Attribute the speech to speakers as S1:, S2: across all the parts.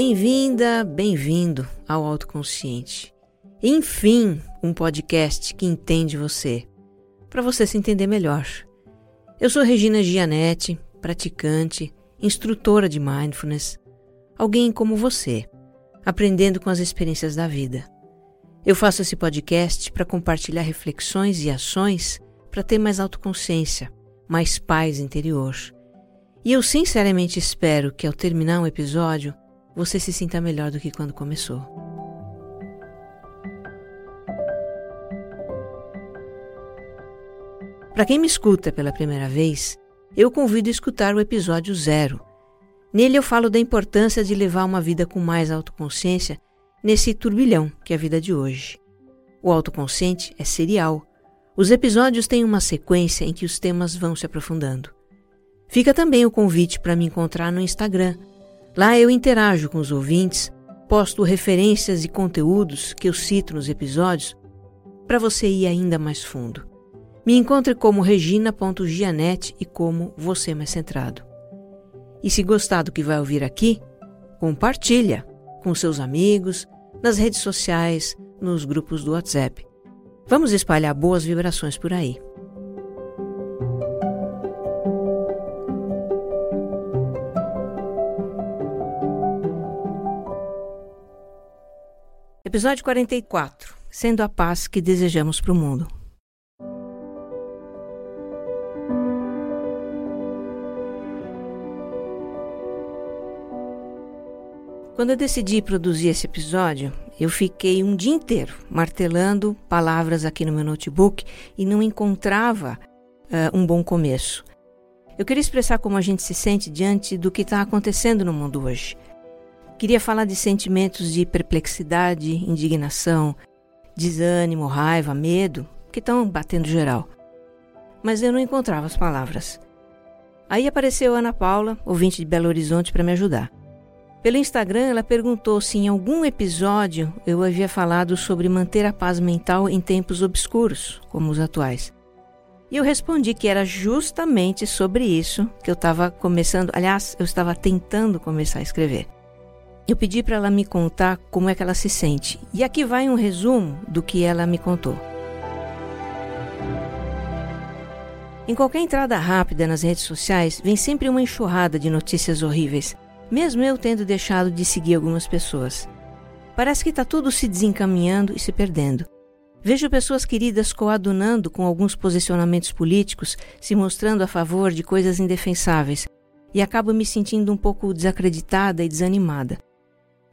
S1: Bem-vinda, bem-vindo ao Autoconsciente. Enfim, um podcast que entende você, para você se entender melhor. Eu sou Regina Gianetti, praticante, instrutora de mindfulness, alguém como você, aprendendo com as experiências da vida. Eu faço esse podcast para compartilhar reflexões e ações para ter mais autoconsciência, mais paz interior. E eu sinceramente espero que ao terminar um episódio você se sinta melhor do que quando começou. Para quem me escuta pela primeira vez, eu convido a escutar o episódio zero. Nele eu falo da importância de levar uma vida com mais autoconsciência nesse turbilhão que é a vida de hoje. O autoconsciente é serial. Os episódios têm uma sequência em que os temas vão se aprofundando. Fica também o convite para me encontrar no Instagram. Lá eu interajo com os ouvintes, posto referências e conteúdos que eu cito nos episódios para você ir ainda mais fundo. Me encontre como regina.gianete e como você mais centrado. E se gostar do que vai ouvir aqui, compartilha com seus amigos, nas redes sociais, nos grupos do WhatsApp. Vamos espalhar boas vibrações por aí. Episódio 44 Sendo a paz que desejamos para o mundo. Quando eu decidi produzir esse episódio, eu fiquei um dia inteiro martelando palavras aqui no meu notebook e não encontrava uh, um bom começo. Eu queria expressar como a gente se sente diante do que está acontecendo no mundo hoje. Queria falar de sentimentos de perplexidade, indignação, desânimo, raiva, medo, que estão batendo geral. Mas eu não encontrava as palavras. Aí apareceu Ana Paula, ouvinte de Belo Horizonte, para me ajudar. Pelo Instagram, ela perguntou se em algum episódio eu havia falado sobre manter a paz mental em tempos obscuros, como os atuais. E eu respondi que era justamente sobre isso que eu estava começando, aliás, eu estava tentando começar a escrever. Eu pedi para ela me contar como é que ela se sente. E aqui vai um resumo do que ela me contou. Em qualquer entrada rápida nas redes sociais, vem sempre uma enxurrada de notícias horríveis mesmo eu tendo deixado de seguir algumas pessoas. Parece que está tudo se desencaminhando e se perdendo. Vejo pessoas queridas coadunando com alguns posicionamentos políticos, se mostrando a favor de coisas indefensáveis, e acabo me sentindo um pouco desacreditada e desanimada.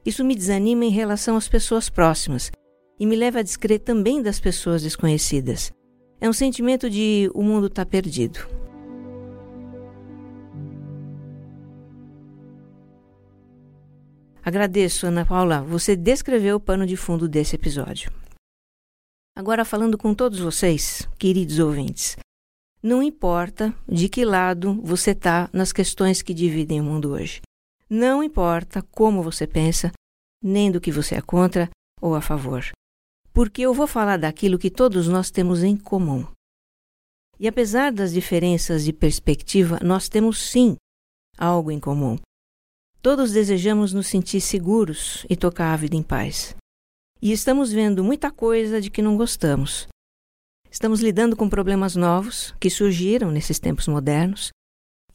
S1: Isso me desanima em relação às pessoas próximas e me leva a descrer também das pessoas desconhecidas. É um sentimento de o mundo está perdido. Agradeço, Ana Paula, você descreveu o pano de fundo desse episódio. Agora, falando com todos vocês, queridos ouvintes, não importa de que lado você está nas questões que dividem o mundo hoje. Não importa como você pensa, nem do que você é contra ou a favor. Porque eu vou falar daquilo que todos nós temos em comum. E apesar das diferenças de perspectiva, nós temos sim algo em comum. Todos desejamos nos sentir seguros e tocar a vida em paz. E estamos vendo muita coisa de que não gostamos. Estamos lidando com problemas novos que surgiram nesses tempos modernos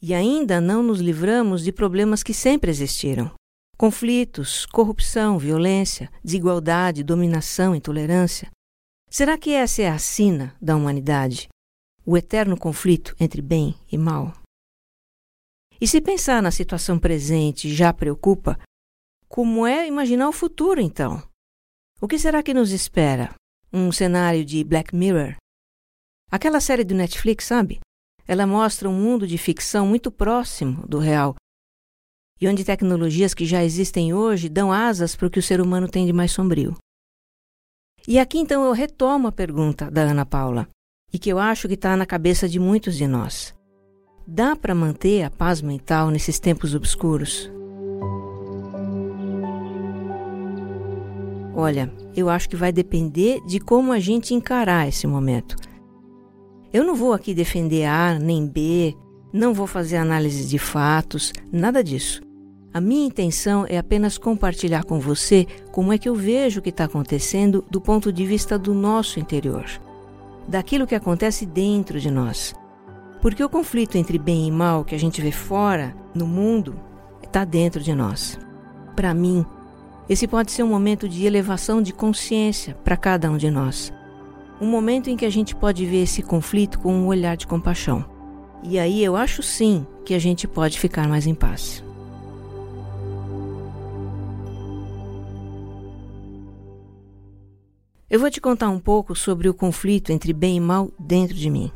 S1: e ainda não nos livramos de problemas que sempre existiram. Conflitos, corrupção, violência, desigualdade, dominação, intolerância. Será que essa é a sina da humanidade? O eterno conflito entre bem e mal? E se pensar na situação presente já preocupa, como é imaginar o futuro então? O que será que nos espera? Um cenário de Black Mirror? Aquela série do Netflix, sabe? Ela mostra um mundo de ficção muito próximo do real e onde tecnologias que já existem hoje dão asas para o que o ser humano tem de mais sombrio. E aqui então eu retomo a pergunta da Ana Paula, e que eu acho que está na cabeça de muitos de nós. Dá para manter a paz mental nesses tempos obscuros? Olha, eu acho que vai depender de como a gente encarar esse momento. Eu não vou aqui defender A nem B, não vou fazer análise de fatos, nada disso. A minha intenção é apenas compartilhar com você como é que eu vejo o que está acontecendo do ponto de vista do nosso interior, daquilo que acontece dentro de nós. Porque o conflito entre bem e mal que a gente vê fora, no mundo, está dentro de nós. Para mim, esse pode ser um momento de elevação de consciência para cada um de nós. Um momento em que a gente pode ver esse conflito com um olhar de compaixão. E aí eu acho sim que a gente pode ficar mais em paz. Eu vou te contar um pouco sobre o conflito entre bem e mal dentro de mim.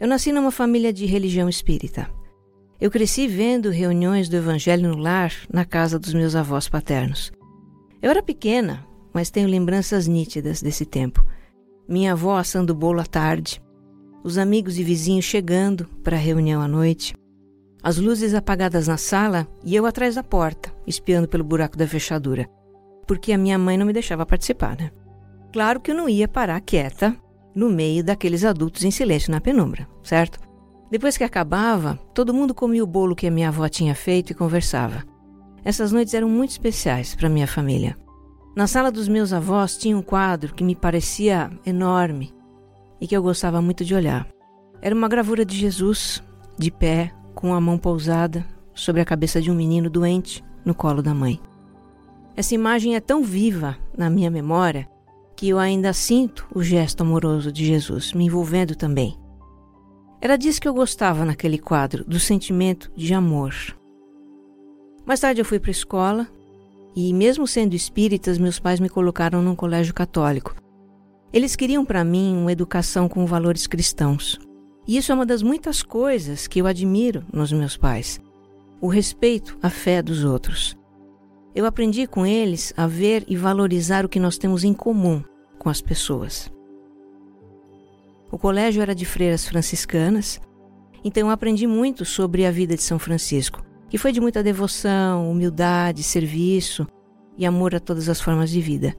S1: Eu nasci numa família de religião espírita. Eu cresci vendo reuniões do Evangelho no lar na casa dos meus avós paternos. Eu era pequena, mas tenho lembranças nítidas desse tempo. Minha avó assando bolo à tarde, os amigos e vizinhos chegando para a reunião à noite, as luzes apagadas na sala e eu atrás da porta, espiando pelo buraco da fechadura, porque a minha mãe não me deixava participar, né? Claro que eu não ia parar quieta no meio daqueles adultos em silêncio na penumbra, certo? Depois que acabava, todo mundo comia o bolo que a minha avó tinha feito e conversava. Essas noites eram muito especiais para minha família. Na sala dos meus avós tinha um quadro que me parecia enorme e que eu gostava muito de olhar. Era uma gravura de Jesus, de pé, com a mão pousada sobre a cabeça de um menino doente no colo da mãe. Essa imagem é tão viva na minha memória que eu ainda sinto o gesto amoroso de Jesus me envolvendo também. Era disso que eu gostava naquele quadro, do sentimento de amor. Mais tarde eu fui para a escola e, mesmo sendo espíritas, meus pais me colocaram num colégio católico. Eles queriam para mim uma educação com valores cristãos. E isso é uma das muitas coisas que eu admiro nos meus pais: o respeito à fé dos outros. Eu aprendi com eles a ver e valorizar o que nós temos em comum com as pessoas. O colégio era de freiras franciscanas, então eu aprendi muito sobre a vida de São Francisco, que foi de muita devoção, humildade, serviço e amor a todas as formas de vida.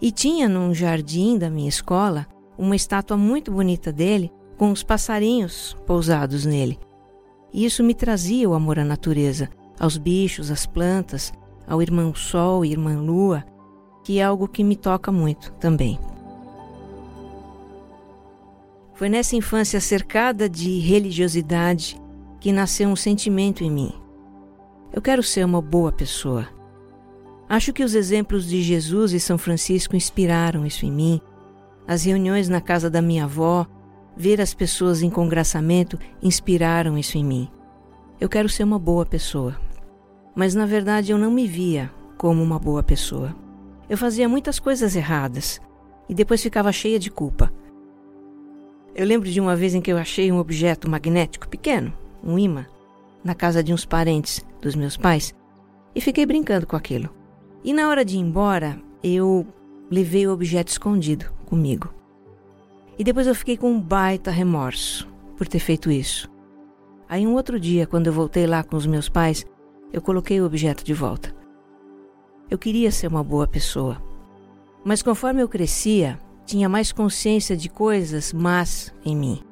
S1: E tinha num jardim da minha escola uma estátua muito bonita dele, com os passarinhos pousados nele. E isso me trazia o amor à natureza, aos bichos, às plantas ao irmão Sol e irmã Lua, que é algo que me toca muito também. Foi nessa infância cercada de religiosidade que nasceu um sentimento em mim. Eu quero ser uma boa pessoa. Acho que os exemplos de Jesus e São Francisco inspiraram isso em mim. As reuniões na casa da minha avó, ver as pessoas em congraçamento inspiraram isso em mim. Eu quero ser uma boa pessoa mas na verdade eu não me via como uma boa pessoa. Eu fazia muitas coisas erradas e depois ficava cheia de culpa. Eu lembro de uma vez em que eu achei um objeto magnético pequeno, um imã, na casa de uns parentes dos meus pais e fiquei brincando com aquilo. E na hora de ir embora, eu levei o objeto escondido comigo. E depois eu fiquei com um baita remorso por ter feito isso. Aí um outro dia, quando eu voltei lá com os meus pais, eu coloquei o objeto de volta. Eu queria ser uma boa pessoa, mas conforme eu crescia, tinha mais consciência de coisas más em mim: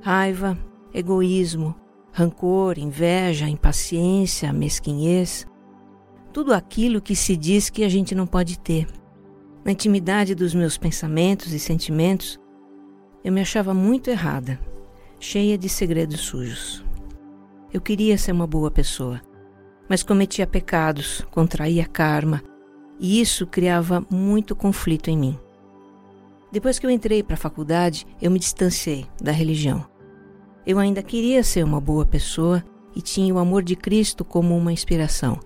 S1: raiva, egoísmo, rancor, inveja, impaciência, mesquinhez. Tudo aquilo que se diz que a gente não pode ter. Na intimidade dos meus pensamentos e sentimentos, eu me achava muito errada, cheia de segredos sujos. Eu queria ser uma boa pessoa, mas cometia pecados, contraía karma, e isso criava muito conflito em mim. Depois que eu entrei para a faculdade, eu me distanciei da religião. Eu ainda queria ser uma boa pessoa e tinha o amor de Cristo como uma inspiração.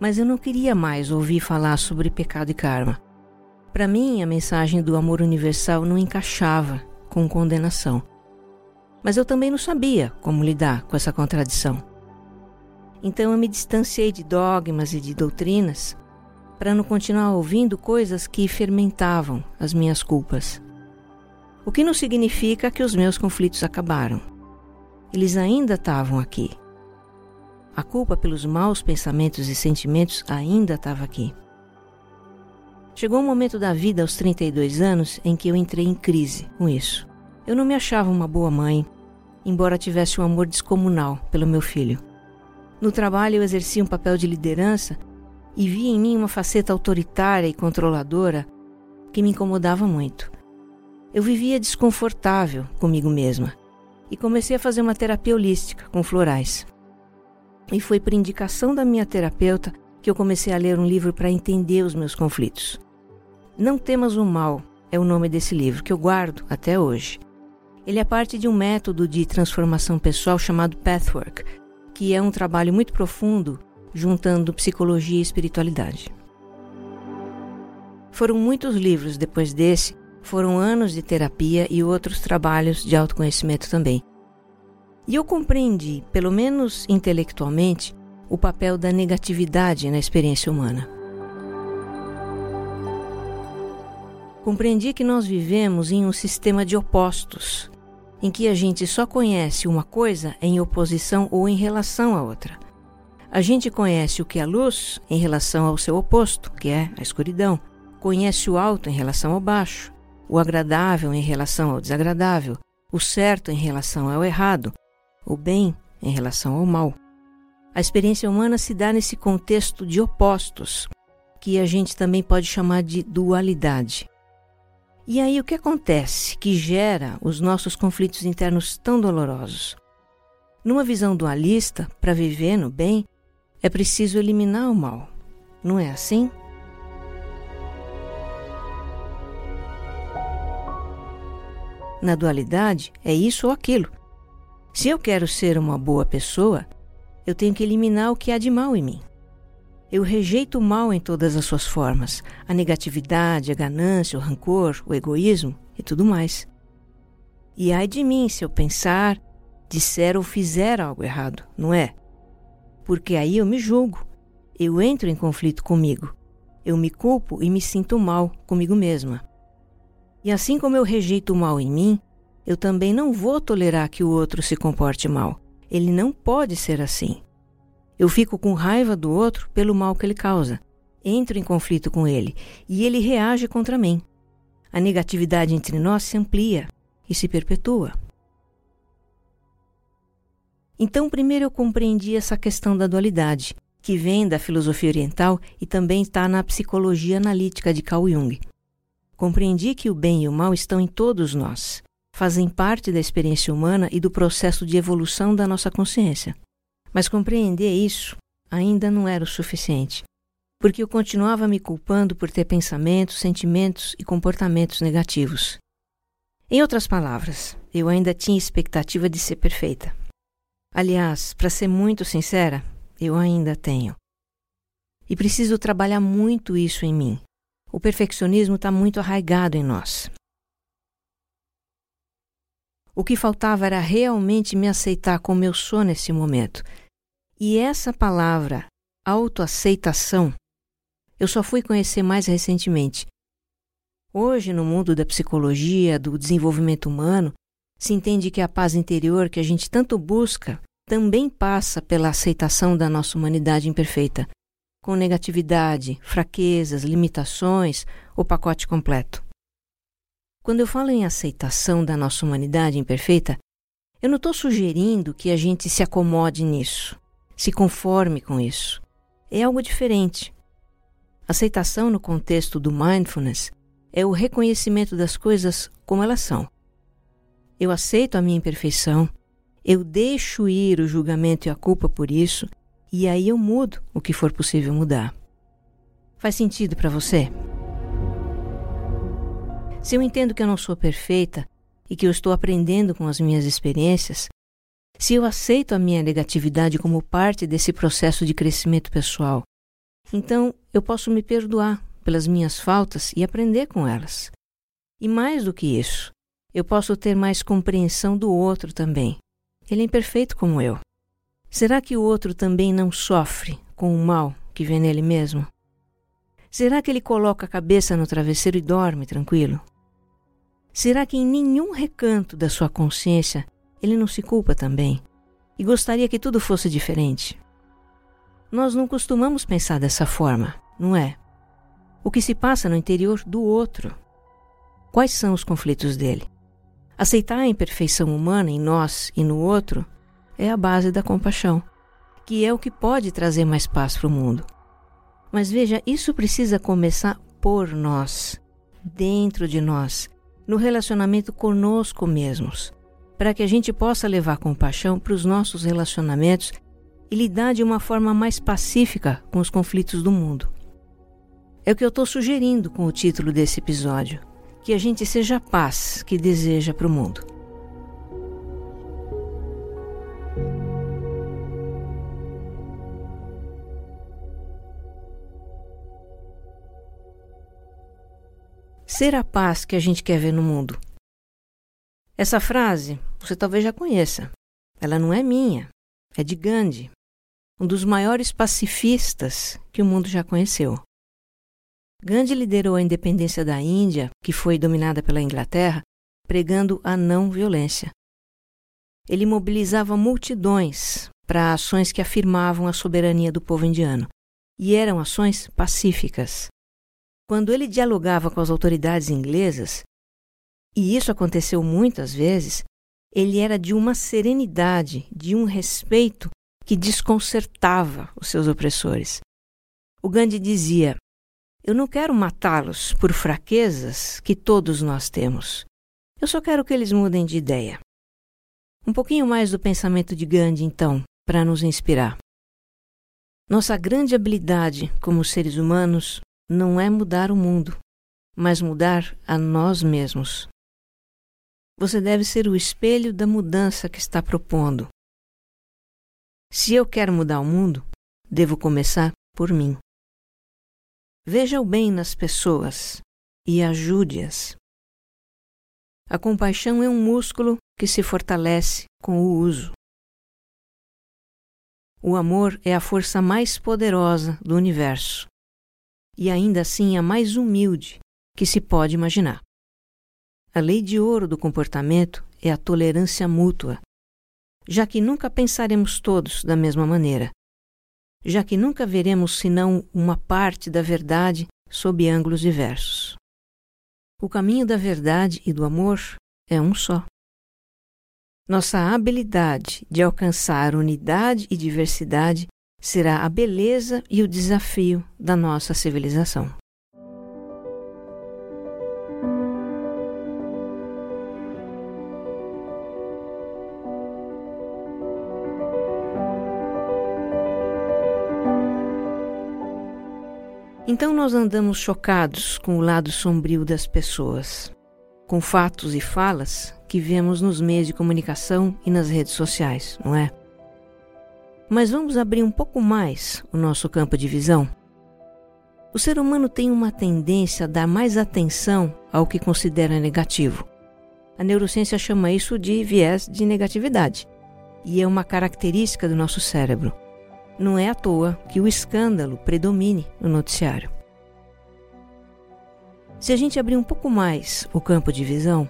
S1: Mas eu não queria mais ouvir falar sobre pecado e karma. Para mim, a mensagem do amor universal não encaixava com condenação. Mas eu também não sabia como lidar com essa contradição. Então eu me distanciei de dogmas e de doutrinas para não continuar ouvindo coisas que fermentavam as minhas culpas. O que não significa que os meus conflitos acabaram. Eles ainda estavam aqui. A culpa pelos maus pensamentos e sentimentos ainda estava aqui. Chegou um momento da vida aos 32 anos em que eu entrei em crise com isso. Eu não me achava uma boa mãe, embora tivesse um amor descomunal pelo meu filho No trabalho, eu exercia um papel de liderança e via em mim uma faceta autoritária e controladora que me incomodava muito. Eu vivia desconfortável comigo mesma e comecei a fazer uma terapia holística com florais. E foi por indicação da minha terapeuta que eu comecei a ler um livro para entender os meus conflitos. Não Temas o Mal é o nome desse livro, que eu guardo até hoje. Ele é parte de um método de transformação pessoal chamado Pathwork, que é um trabalho muito profundo juntando psicologia e espiritualidade. Foram muitos livros depois desse, foram anos de terapia e outros trabalhos de autoconhecimento também. E eu compreendi, pelo menos intelectualmente, o papel da negatividade na experiência humana. Compreendi que nós vivemos em um sistema de opostos, em que a gente só conhece uma coisa em oposição ou em relação à outra. A gente conhece o que é luz em relação ao seu oposto, que é a escuridão. Conhece o alto em relação ao baixo, o agradável em relação ao desagradável, o certo em relação ao errado, o bem em relação ao mal. A experiência humana se dá nesse contexto de opostos, que a gente também pode chamar de dualidade. E aí o que acontece que gera os nossos conflitos internos tão dolorosos? Numa visão dualista, para viver no bem, é preciso eliminar o mal. Não é assim? Na dualidade, é isso ou aquilo. Se eu quero ser uma boa pessoa, eu tenho que eliminar o que há de mal em mim. Eu rejeito o mal em todas as suas formas: a negatividade, a ganância, o rancor, o egoísmo e tudo mais. E ai de mim se eu pensar, disser ou fizer algo errado, não é? Porque aí eu me julgo, eu entro em conflito comigo, eu me culpo e me sinto mal comigo mesma. E assim como eu rejeito o mal em mim, eu também não vou tolerar que o outro se comporte mal. Ele não pode ser assim. Eu fico com raiva do outro pelo mal que ele causa. Entro em conflito com ele e ele reage contra mim. A negatividade entre nós se amplia e se perpetua. Então, primeiro eu compreendi essa questão da dualidade, que vem da filosofia oriental e também está na psicologia analítica de Carl Jung. Compreendi que o bem e o mal estão em todos nós, fazem parte da experiência humana e do processo de evolução da nossa consciência. Mas compreender isso ainda não era o suficiente, porque eu continuava me culpando por ter pensamentos, sentimentos e comportamentos negativos. Em outras palavras, eu ainda tinha expectativa de ser perfeita. Aliás, para ser muito sincera, eu ainda tenho. E preciso trabalhar muito isso em mim. O perfeccionismo está muito arraigado em nós. O que faltava era realmente me aceitar como eu sou nesse momento e essa palavra, autoaceitação, eu só fui conhecer mais recentemente. Hoje, no mundo da psicologia, do desenvolvimento humano, se entende que a paz interior que a gente tanto busca também passa pela aceitação da nossa humanidade imperfeita, com negatividade, fraquezas, limitações, o pacote completo. Quando eu falo em aceitação da nossa humanidade imperfeita, eu não estou sugerindo que a gente se acomode nisso se conforme com isso. É algo diferente. Aceitação no contexto do mindfulness é o reconhecimento das coisas como elas são. Eu aceito a minha imperfeição, eu deixo ir o julgamento e a culpa por isso, e aí eu mudo o que for possível mudar. Faz sentido para você? Se eu entendo que eu não sou perfeita e que eu estou aprendendo com as minhas experiências, se eu aceito a minha negatividade como parte desse processo de crescimento pessoal, então eu posso me perdoar pelas minhas faltas e aprender com elas. E mais do que isso, eu posso ter mais compreensão do outro também. Ele é imperfeito como eu. Será que o outro também não sofre com o mal que vem nele mesmo? Será que ele coloca a cabeça no travesseiro e dorme tranquilo? Será que em nenhum recanto da sua consciência ele não se culpa também e gostaria que tudo fosse diferente. Nós não costumamos pensar dessa forma, não é? O que se passa no interior do outro? Quais são os conflitos dele? Aceitar a imperfeição humana em nós e no outro é a base da compaixão. que é o que pode trazer mais paz para o mundo. Mas veja, isso precisa começar por nós, dentro de nós, no relacionamento conosco mesmos, para que a gente possa levar compaixão para os nossos relacionamentos e lidar de uma forma mais pacífica com os conflitos do mundo. É o que eu estou sugerindo com o título desse episódio: que a gente seja a paz que deseja para o mundo. Ser a paz que a gente quer ver no mundo. Essa frase você talvez já conheça. Ela não é minha, é de Gandhi, um dos maiores pacifistas que o mundo já conheceu. Gandhi liderou a independência da Índia, que foi dominada pela Inglaterra, pregando a não violência. Ele mobilizava multidões para ações que afirmavam a soberania do povo indiano, e eram ações pacíficas. Quando ele dialogava com as autoridades inglesas, e isso aconteceu muitas vezes, ele era de uma serenidade, de um respeito que desconcertava os seus opressores. O Gandhi dizia: Eu não quero matá-los por fraquezas que todos nós temos. Eu só quero que eles mudem de ideia. Um pouquinho mais do pensamento de Gandhi, então, para nos inspirar. Nossa grande habilidade como seres humanos não é mudar o mundo, mas mudar a nós mesmos. Você deve ser o espelho da mudança que está propondo. Se eu quero mudar o mundo, devo começar por mim. Veja o bem nas pessoas e ajude-as. A compaixão é um músculo que se fortalece com o uso. O amor é a força mais poderosa do universo e ainda assim a mais humilde que se pode imaginar. A lei de ouro do comportamento é a tolerância mútua, já que nunca pensaremos todos da mesma maneira, já que nunca veremos senão uma parte da verdade sob ângulos diversos. O caminho da verdade e do amor é um só. Nossa habilidade de alcançar unidade e diversidade será a beleza e o desafio da nossa civilização. Então nós andamos chocados com o lado sombrio das pessoas, com fatos e falas que vemos nos meios de comunicação e nas redes sociais, não é? Mas vamos abrir um pouco mais o nosso campo de visão? O ser humano tem uma tendência a dar mais atenção ao que considera negativo. A neurociência chama isso de viés de negatividade, e é uma característica do nosso cérebro. Não é à toa que o escândalo predomine no noticiário. Se a gente abrir um pouco mais o campo de visão,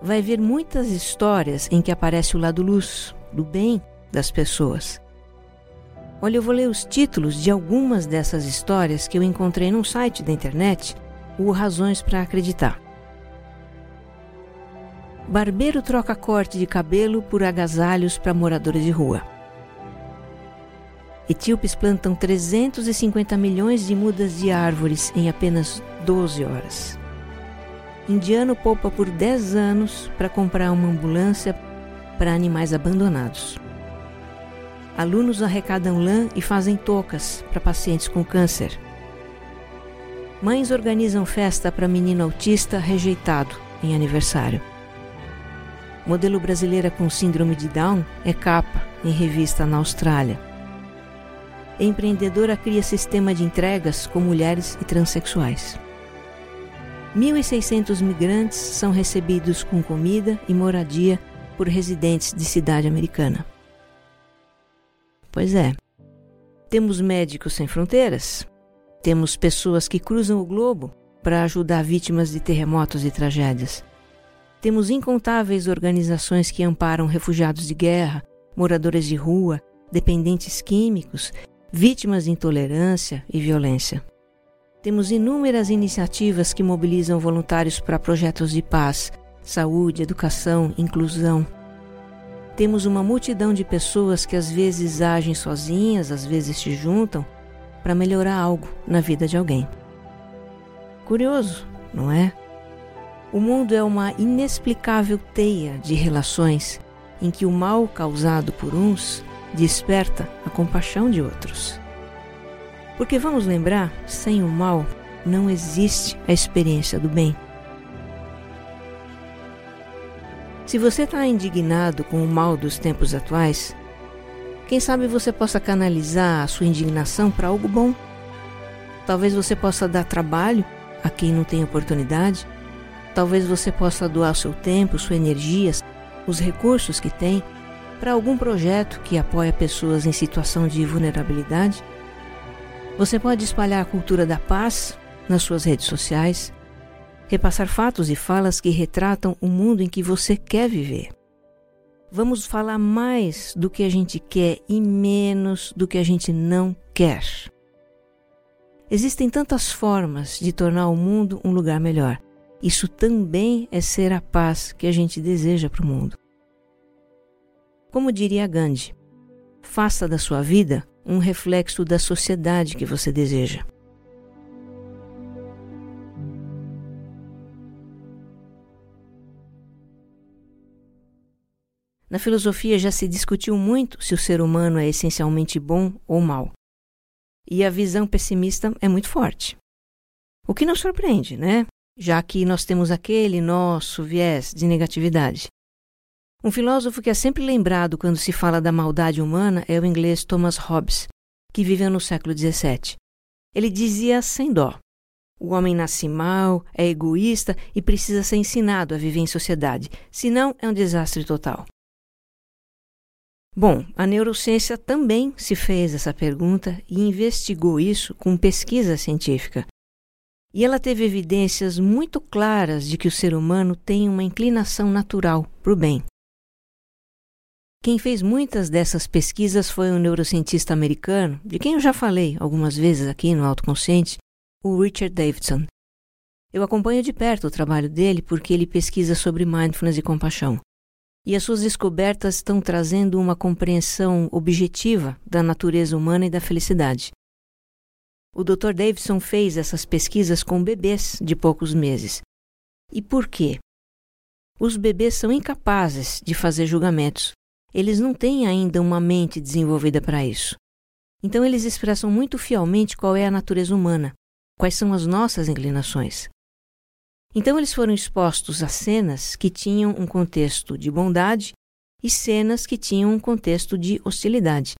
S1: vai ver muitas histórias em que aparece o lado luz, do bem das pessoas. Olha, eu vou ler os títulos de algumas dessas histórias que eu encontrei num site da internet, o Razões para Acreditar. Barbeiro troca corte de cabelo por agasalhos para moradores de rua. Etíopes plantam 350 milhões de mudas de árvores em apenas 12 horas. Indiano poupa por 10 anos para comprar uma ambulância para animais abandonados. Alunos arrecadam lã e fazem toucas para pacientes com câncer. Mães organizam festa para menino autista rejeitado em aniversário. Modelo brasileira com síndrome de Down é capa em revista na Austrália. Empreendedora cria sistema de entregas com mulheres e transexuais. 1.600 migrantes são recebidos com comida e moradia por residentes de cidade americana. Pois é. Temos médicos sem fronteiras, temos pessoas que cruzam o globo para ajudar vítimas de terremotos e tragédias. Temos incontáveis organizações que amparam refugiados de guerra, moradores de rua, dependentes químicos, vítimas de intolerância e violência. Temos inúmeras iniciativas que mobilizam voluntários para projetos de paz, saúde, educação, inclusão. Temos uma multidão de pessoas que às vezes agem sozinhas, às vezes se juntam para melhorar algo na vida de alguém. Curioso, não é? O mundo é uma inexplicável teia de relações em que o mal causado por uns desperta a compaixão de outros. Porque vamos lembrar, sem o mal não existe a experiência do bem. Se você está indignado com o mal dos tempos atuais, quem sabe você possa canalizar a sua indignação para algo bom. Talvez você possa dar trabalho a quem não tem oportunidade. Talvez você possa doar seu tempo, sua energia, os recursos que tem para algum projeto que apoia pessoas em situação de vulnerabilidade. Você pode espalhar a cultura da paz nas suas redes sociais, repassar fatos e falas que retratam o mundo em que você quer viver. Vamos falar mais do que a gente quer e menos do que a gente não quer. Existem tantas formas de tornar o mundo um lugar melhor. Isso também é ser a paz que a gente deseja para o mundo. Como diria Gandhi, faça da sua vida um reflexo da sociedade que você deseja. Na filosofia já se discutiu muito se o ser humano é essencialmente bom ou mau. E a visão pessimista é muito forte. O que nos surpreende, né? Já que nós temos aquele nosso viés de negatividade. Um filósofo que é sempre lembrado quando se fala da maldade humana é o inglês Thomas Hobbes, que viveu no século XVII. Ele dizia sem dó: o homem nasce mal, é egoísta e precisa ser ensinado a viver em sociedade, senão é um desastre total. Bom, a neurociência também se fez essa pergunta e investigou isso com pesquisa científica. E ela teve evidências muito claras de que o ser humano tem uma inclinação natural para o bem. Quem fez muitas dessas pesquisas foi um neurocientista americano, de quem eu já falei algumas vezes aqui no Autoconsciente, o Richard Davidson. Eu acompanho de perto o trabalho dele porque ele pesquisa sobre mindfulness e compaixão e as suas descobertas estão trazendo uma compreensão objetiva da natureza humana e da felicidade. O Dr. Davidson fez essas pesquisas com bebês de poucos meses. E por quê? Os bebês são incapazes de fazer julgamentos. Eles não têm ainda uma mente desenvolvida para isso. Então, eles expressam muito fielmente qual é a natureza humana, quais são as nossas inclinações. Então eles foram expostos a cenas que tinham um contexto de bondade e cenas que tinham um contexto de hostilidade.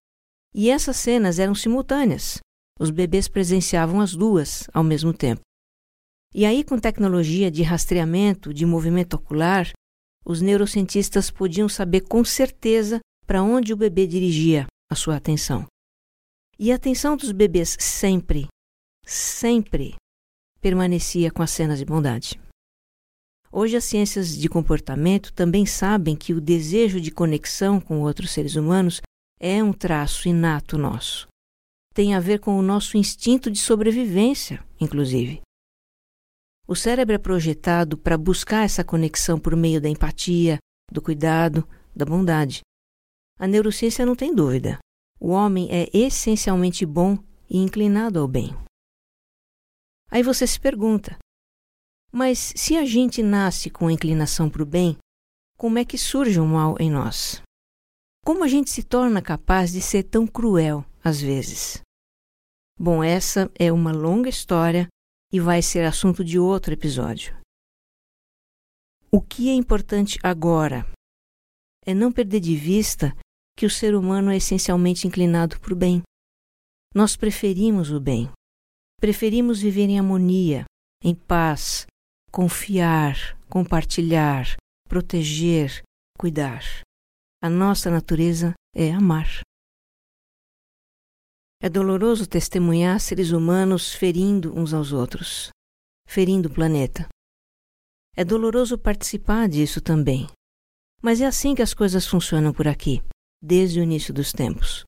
S1: E essas cenas eram simultâneas. Os bebês presenciavam as duas ao mesmo tempo. E aí, com tecnologia de rastreamento de movimento ocular, os neurocientistas podiam saber com certeza para onde o bebê dirigia a sua atenção. E a atenção dos bebês sempre, sempre permanecia com as cenas de bondade. Hoje, as ciências de comportamento também sabem que o desejo de conexão com outros seres humanos é um traço inato nosso. Tem a ver com o nosso instinto de sobrevivência, inclusive. O cérebro é projetado para buscar essa conexão por meio da empatia, do cuidado, da bondade. A neurociência não tem dúvida. O homem é essencialmente bom e inclinado ao bem. Aí você se pergunta: mas se a gente nasce com inclinação para o bem, como é que surge o mal em nós? Como a gente se torna capaz de ser tão cruel às vezes? Bom, essa é uma longa história e vai ser assunto de outro episódio. O que é importante agora é não perder de vista que o ser humano é essencialmente inclinado para o bem. Nós preferimos o bem. Preferimos viver em harmonia, em paz, confiar, compartilhar, proteger, cuidar. A nossa natureza é amar. É doloroso testemunhar seres humanos ferindo uns aos outros, ferindo o planeta. É doloroso participar disso também. Mas é assim que as coisas funcionam por aqui, desde o início dos tempos.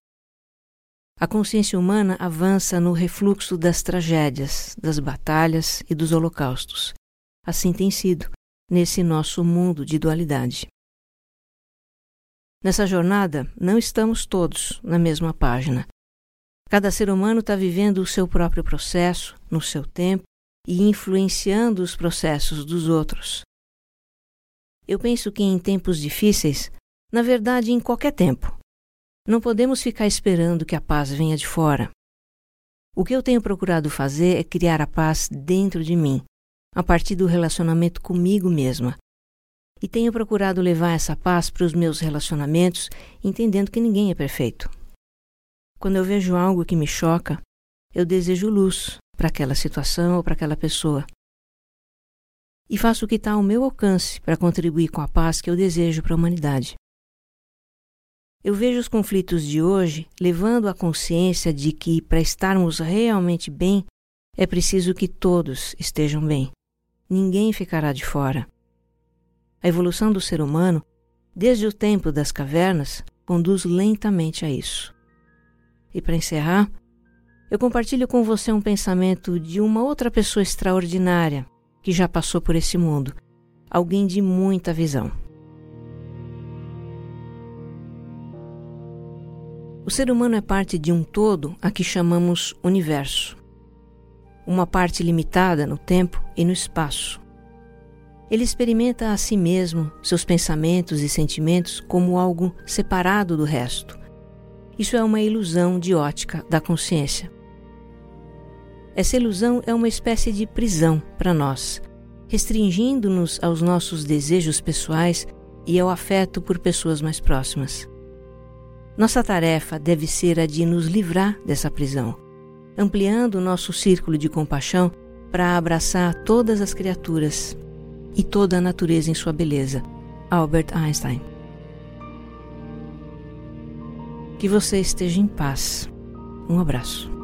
S1: A consciência humana avança no refluxo das tragédias, das batalhas e dos holocaustos, Assim tem sido nesse nosso mundo de dualidade. Nessa jornada, não estamos todos na mesma página. Cada ser humano está vivendo o seu próprio processo, no seu tempo e influenciando os processos dos outros. Eu penso que em tempos difíceis, na verdade, em qualquer tempo, não podemos ficar esperando que a paz venha de fora. O que eu tenho procurado fazer é criar a paz dentro de mim, a partir do relacionamento comigo mesma. E tenho procurado levar essa paz para os meus relacionamentos, entendendo que ninguém é perfeito. Quando eu vejo algo que me choca, eu desejo luz para aquela situação ou para aquela pessoa. E faço o que está ao meu alcance para contribuir com a paz que eu desejo para a humanidade. Eu vejo os conflitos de hoje levando à consciência de que, para estarmos realmente bem, é preciso que todos estejam bem. Ninguém ficará de fora. A evolução do ser humano, desde o tempo das cavernas, conduz lentamente a isso. E para encerrar, eu compartilho com você um pensamento de uma outra pessoa extraordinária que já passou por esse mundo, alguém de muita visão. O ser humano é parte de um todo a que chamamos universo. Uma parte limitada no tempo e no espaço. Ele experimenta a si mesmo, seus pensamentos e sentimentos como algo separado do resto. Isso é uma ilusão de ótica da consciência. Essa ilusão é uma espécie de prisão para nós, restringindo-nos aos nossos desejos pessoais e ao afeto por pessoas mais próximas. Nossa tarefa deve ser a de nos livrar dessa prisão, ampliando o nosso círculo de compaixão para abraçar todas as criaturas e toda a natureza em sua beleza. Albert Einstein. Que você esteja em paz. Um abraço.